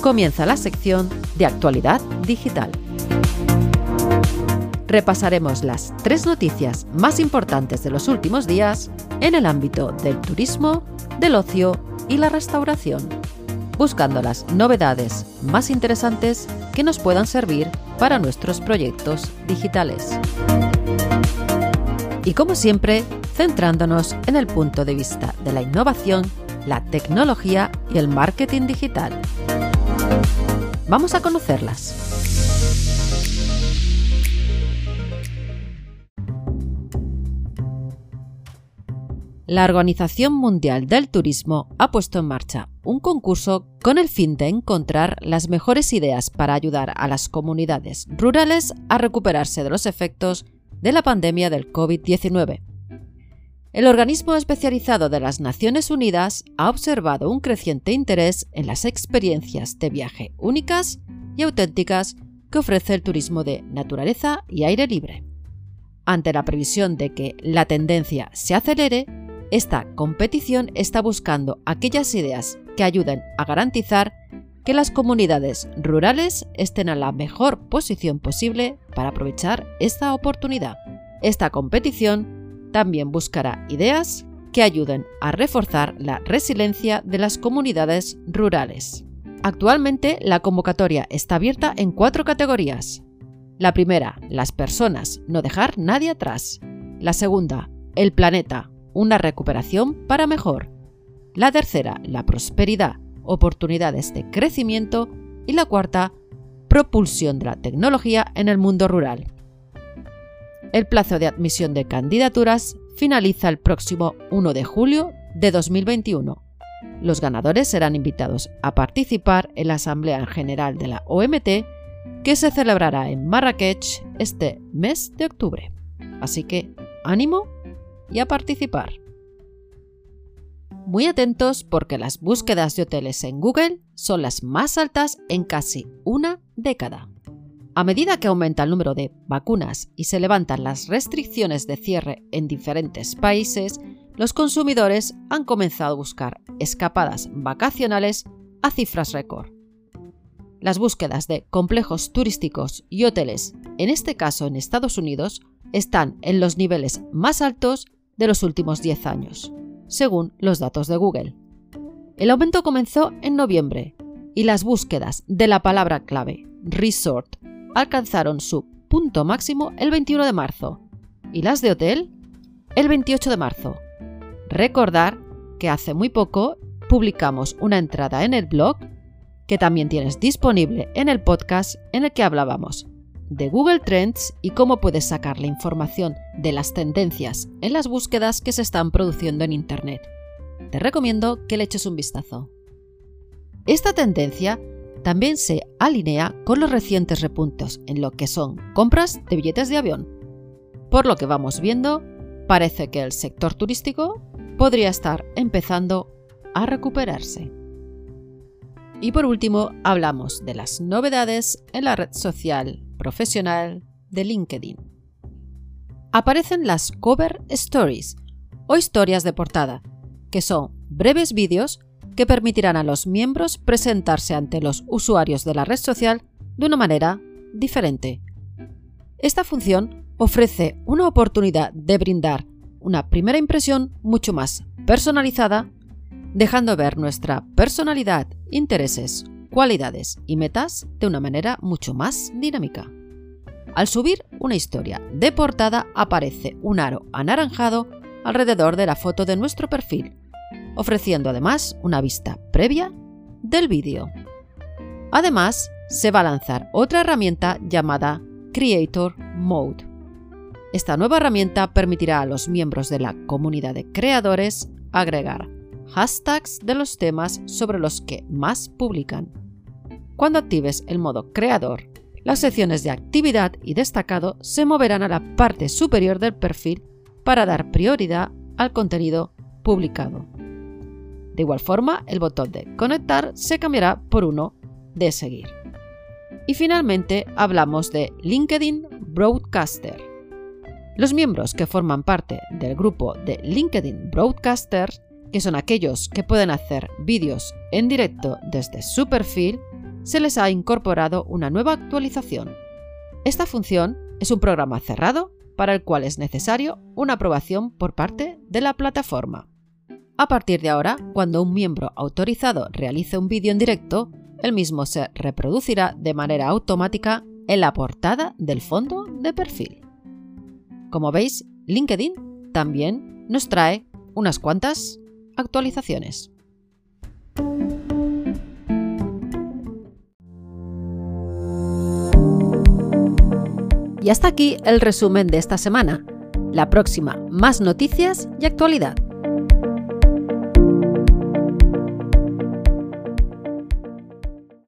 comienza la sección de actualidad digital. Repasaremos las tres noticias más importantes de los últimos días en el ámbito del turismo, del ocio y la restauración, buscando las novedades más interesantes que nos puedan servir para nuestros proyectos digitales. Y como siempre, centrándonos en el punto de vista de la innovación, la tecnología y el marketing digital. Vamos a conocerlas. La Organización Mundial del Turismo ha puesto en marcha un concurso con el fin de encontrar las mejores ideas para ayudar a las comunidades rurales a recuperarse de los efectos de la pandemia del COVID-19. El organismo especializado de las Naciones Unidas ha observado un creciente interés en las experiencias de viaje únicas y auténticas que ofrece el turismo de naturaleza y aire libre. Ante la previsión de que la tendencia se acelere, esta competición está buscando aquellas ideas que ayuden a garantizar que las comunidades rurales estén a la mejor posición posible para aprovechar esta oportunidad. Esta competición también buscará ideas que ayuden a reforzar la resiliencia de las comunidades rurales. Actualmente la convocatoria está abierta en cuatro categorías. La primera, las personas, no dejar nadie atrás. La segunda, el planeta, una recuperación para mejor. La tercera, la prosperidad, oportunidades de crecimiento. Y la cuarta, propulsión de la tecnología en el mundo rural. El plazo de admisión de candidaturas finaliza el próximo 1 de julio de 2021. Los ganadores serán invitados a participar en la Asamblea General de la OMT que se celebrará en Marrakech este mes de octubre. Así que ánimo y a participar. Muy atentos porque las búsquedas de hoteles en Google son las más altas en casi una década. A medida que aumenta el número de vacunas y se levantan las restricciones de cierre en diferentes países, los consumidores han comenzado a buscar escapadas vacacionales a cifras récord. Las búsquedas de complejos turísticos y hoteles, en este caso en Estados Unidos, están en los niveles más altos de los últimos 10 años, según los datos de Google. El aumento comenzó en noviembre y las búsquedas de la palabra clave resort alcanzaron su punto máximo el 21 de marzo y las de hotel el 28 de marzo. Recordar que hace muy poco publicamos una entrada en el blog que también tienes disponible en el podcast en el que hablábamos de Google Trends y cómo puedes sacar la información de las tendencias en las búsquedas que se están produciendo en Internet. Te recomiendo que le eches un vistazo. Esta tendencia también se alinea con los recientes repuntos en lo que son compras de billetes de avión. Por lo que vamos viendo, parece que el sector turístico podría estar empezando a recuperarse. Y por último, hablamos de las novedades en la red social profesional de LinkedIn. Aparecen las cover stories o historias de portada, que son breves vídeos que permitirán a los miembros presentarse ante los usuarios de la red social de una manera diferente. Esta función ofrece una oportunidad de brindar una primera impresión mucho más personalizada, dejando ver nuestra personalidad, intereses, cualidades y metas de una manera mucho más dinámica. Al subir una historia de portada aparece un aro anaranjado alrededor de la foto de nuestro perfil, ofreciendo además una vista previa del vídeo. Además, se va a lanzar otra herramienta llamada Creator Mode. Esta nueva herramienta permitirá a los miembros de la comunidad de creadores agregar hashtags de los temas sobre los que más publican. Cuando actives el modo creador, las secciones de actividad y destacado se moverán a la parte superior del perfil para dar prioridad al contenido publicado. De igual forma, el botón de conectar se cambiará por uno de seguir. Y finalmente hablamos de LinkedIn Broadcaster. Los miembros que forman parte del grupo de LinkedIn Broadcaster, que son aquellos que pueden hacer vídeos en directo desde su perfil, se les ha incorporado una nueva actualización. Esta función es un programa cerrado para el cual es necesario una aprobación por parte de la plataforma. A partir de ahora, cuando un miembro autorizado realice un vídeo en directo, el mismo se reproducirá de manera automática en la portada del fondo de perfil. Como veis, LinkedIn también nos trae unas cuantas actualizaciones. Y hasta aquí el resumen de esta semana. La próxima, más noticias y actualidad.